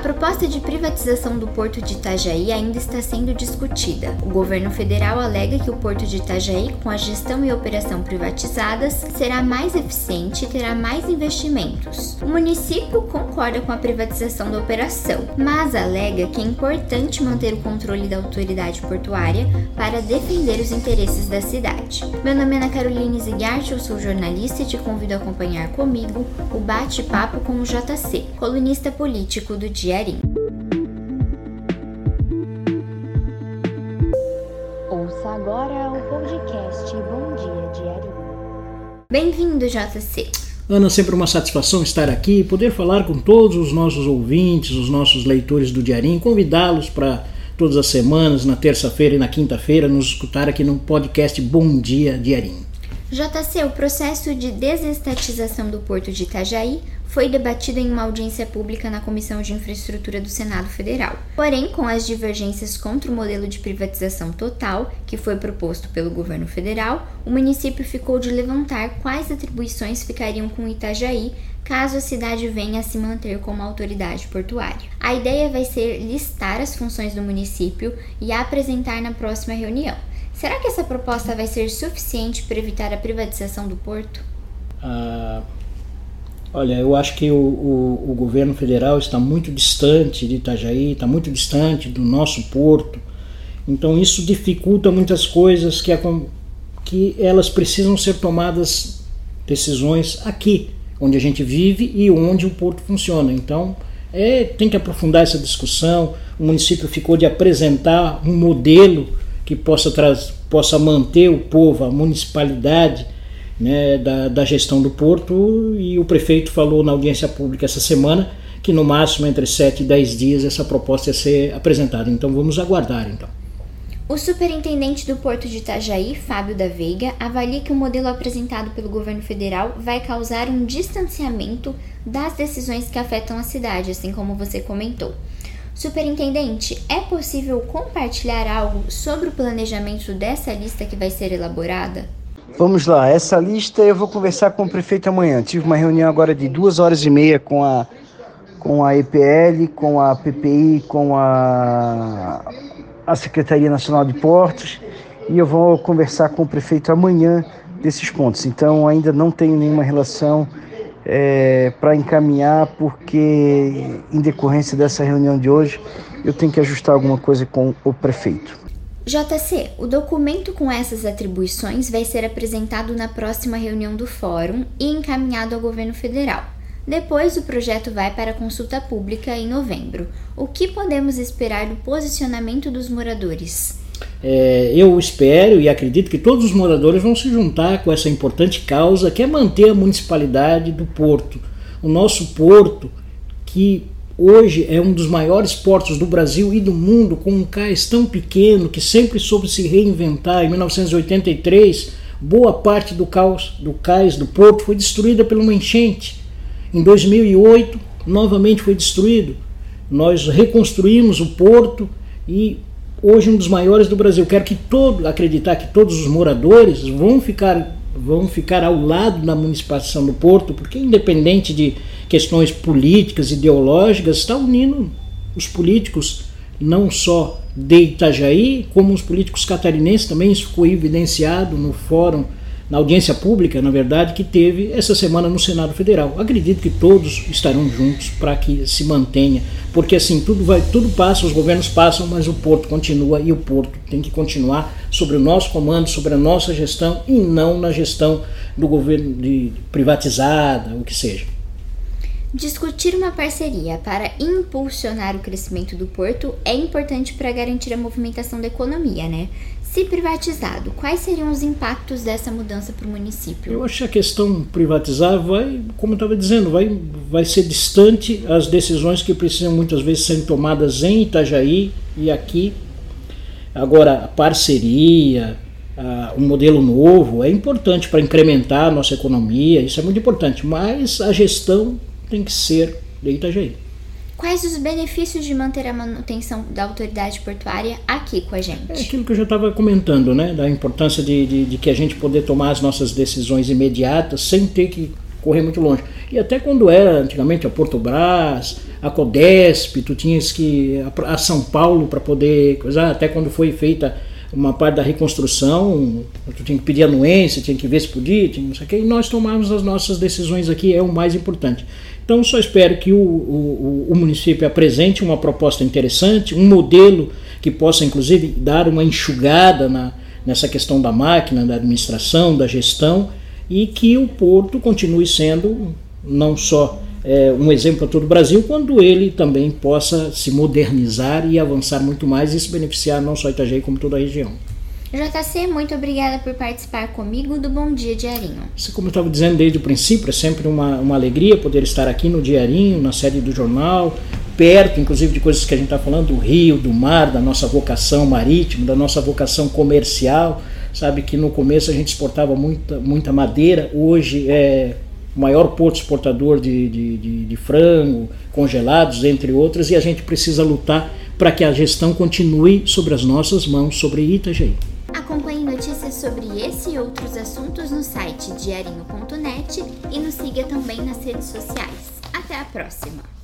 proposta de privatização do porto de Itajaí ainda está sendo discutida. O governo federal alega que o porto de Itajaí, com a gestão e operação privatizadas, será mais eficiente e terá mais investimentos. O município concorda com a privatização da operação, mas alega que é importante manter o controle da autoridade portuária para defender os interesses da cidade. Meu nome é Ana Caroline Zigart, eu sou jornalista e te convido a acompanhar comigo o bate-papo com o JC, colunista político do Diarim. Ouça agora o podcast Bom Dia Diarim. Bem-vindo, JC. Ana, sempre uma satisfação estar aqui e poder falar com todos os nossos ouvintes, os nossos leitores do Diarim, convidá-los para todas as semanas, na terça-feira e na quinta-feira, nos escutar aqui no podcast Bom Dia Diarim. JC, o processo de desestatização do Porto de Itajaí foi debatido em uma audiência pública na Comissão de Infraestrutura do Senado Federal. Porém, com as divergências contra o modelo de privatização total que foi proposto pelo governo federal, o município ficou de levantar quais atribuições ficariam com Itajaí caso a cidade venha a se manter como autoridade portuária. A ideia vai ser listar as funções do município e apresentar na próxima reunião. Será que essa proposta vai ser suficiente para evitar a privatização do porto? Ah, olha, eu acho que o, o, o, governo federal está muito distante de Itajaí, está muito distante do nosso porto. Então isso dificulta muitas coisas que, que elas precisam ser tomadas decisões aqui, onde a gente vive e onde o porto funciona. Então é, tem que aprofundar essa discussão. O município ficou de apresentar um modelo que possa, possa manter o povo, a municipalidade né, da, da gestão do porto e o prefeito falou na audiência pública essa semana que no máximo entre 7 e 10 dias essa proposta ia ser apresentada. Então vamos aguardar então. O superintendente do Porto de Itajaí, Fábio da Veiga, avalia que o modelo apresentado pelo governo federal vai causar um distanciamento das decisões que afetam a cidade, assim como você comentou. Superintendente, é possível compartilhar algo sobre o planejamento dessa lista que vai ser elaborada? Vamos lá, essa lista eu vou conversar com o prefeito amanhã. Tive uma reunião agora de duas horas e meia com a, com a EPL, com a PPI, com a, a Secretaria Nacional de Portos e eu vou conversar com o prefeito amanhã desses pontos. Então ainda não tenho nenhuma relação é, para encaminhar, porque em decorrência dessa reunião de hoje eu tenho que ajustar alguma coisa com o prefeito. JC, o documento com essas atribuições vai ser apresentado na próxima reunião do Fórum e encaminhado ao governo federal. Depois, o projeto vai para consulta pública em novembro. O que podemos esperar do posicionamento dos moradores? É, eu espero e acredito que todos os moradores vão se juntar com essa importante causa que é manter a municipalidade do porto. O nosso porto, que hoje é um dos maiores portos do Brasil e do mundo, com um cais tão pequeno que sempre soube se reinventar. Em 1983, boa parte do, caos, do cais do porto foi destruída por uma enchente. Em 2008, novamente foi destruído. Nós reconstruímos o porto e hoje um dos maiores do Brasil. Quero que todo, acreditar que todos os moradores vão ficar vão ficar ao lado da municipalização do Porto, porque independente de questões políticas, ideológicas, está unindo os políticos não só de Itajaí, como os políticos catarinenses também, isso ficou evidenciado no fórum na audiência pública, na verdade, que teve essa semana no Senado Federal. Acredito que todos estarão juntos para que se mantenha, porque assim tudo vai, tudo passa, os governos passam, mas o porto continua e o porto tem que continuar sobre o nosso comando, sobre a nossa gestão e não na gestão do governo de privatizada, o que seja. Discutir uma parceria para impulsionar o crescimento do porto é importante para garantir a movimentação da economia, né? Se privatizado, quais seriam os impactos dessa mudança para o município? Eu acho que a questão privatizar vai, como eu estava dizendo, vai, vai ser distante as decisões que precisam muitas vezes ser tomadas em Itajaí e aqui. Agora, a parceria, um modelo novo é importante para incrementar a nossa economia, isso é muito importante, mas a gestão tem que ser de Itajaí. Quais os benefícios de manter a manutenção da autoridade portuária aqui com a gente? É aquilo que eu já estava comentando, né? Da importância de, de, de, que a gente poder tomar as nossas decisões imediatas sem ter que correr muito longe. E até quando era antigamente a Porto Brás, a Codesp, tu tinhas que a, a São Paulo para poder coisar, até quando foi feita uma parte da reconstrução, tu tinha que pedir anuência, tinha que ver se podia, tinha não sei o que, e nós tomamos as nossas decisões aqui, é o mais importante. Então, só espero que o, o, o município apresente uma proposta interessante, um modelo que possa, inclusive, dar uma enxugada na, nessa questão da máquina, da administração, da gestão, e que o porto continue sendo não só é, um exemplo para todo o Brasil, quando ele também possa se modernizar e avançar muito mais e se beneficiar não só Itajaí, como toda a região. JC, muito obrigada por participar comigo do Bom Dia Diarinho. Como eu estava dizendo desde o princípio, é sempre uma, uma alegria poder estar aqui no Diarinho, na sede do jornal, perto, inclusive, de coisas que a gente está falando, do rio, do mar, da nossa vocação marítima, da nossa vocação comercial. Sabe que no começo a gente exportava muita, muita madeira, hoje é o maior porto exportador de, de, de, de frango, congelados, entre outras, e a gente precisa lutar para que a gestão continue sobre as nossas mãos, sobre Itajaí. Acompanhe notícias sobre esse e outros assuntos no site diarinho.net e nos siga também nas redes sociais. Até a próxima!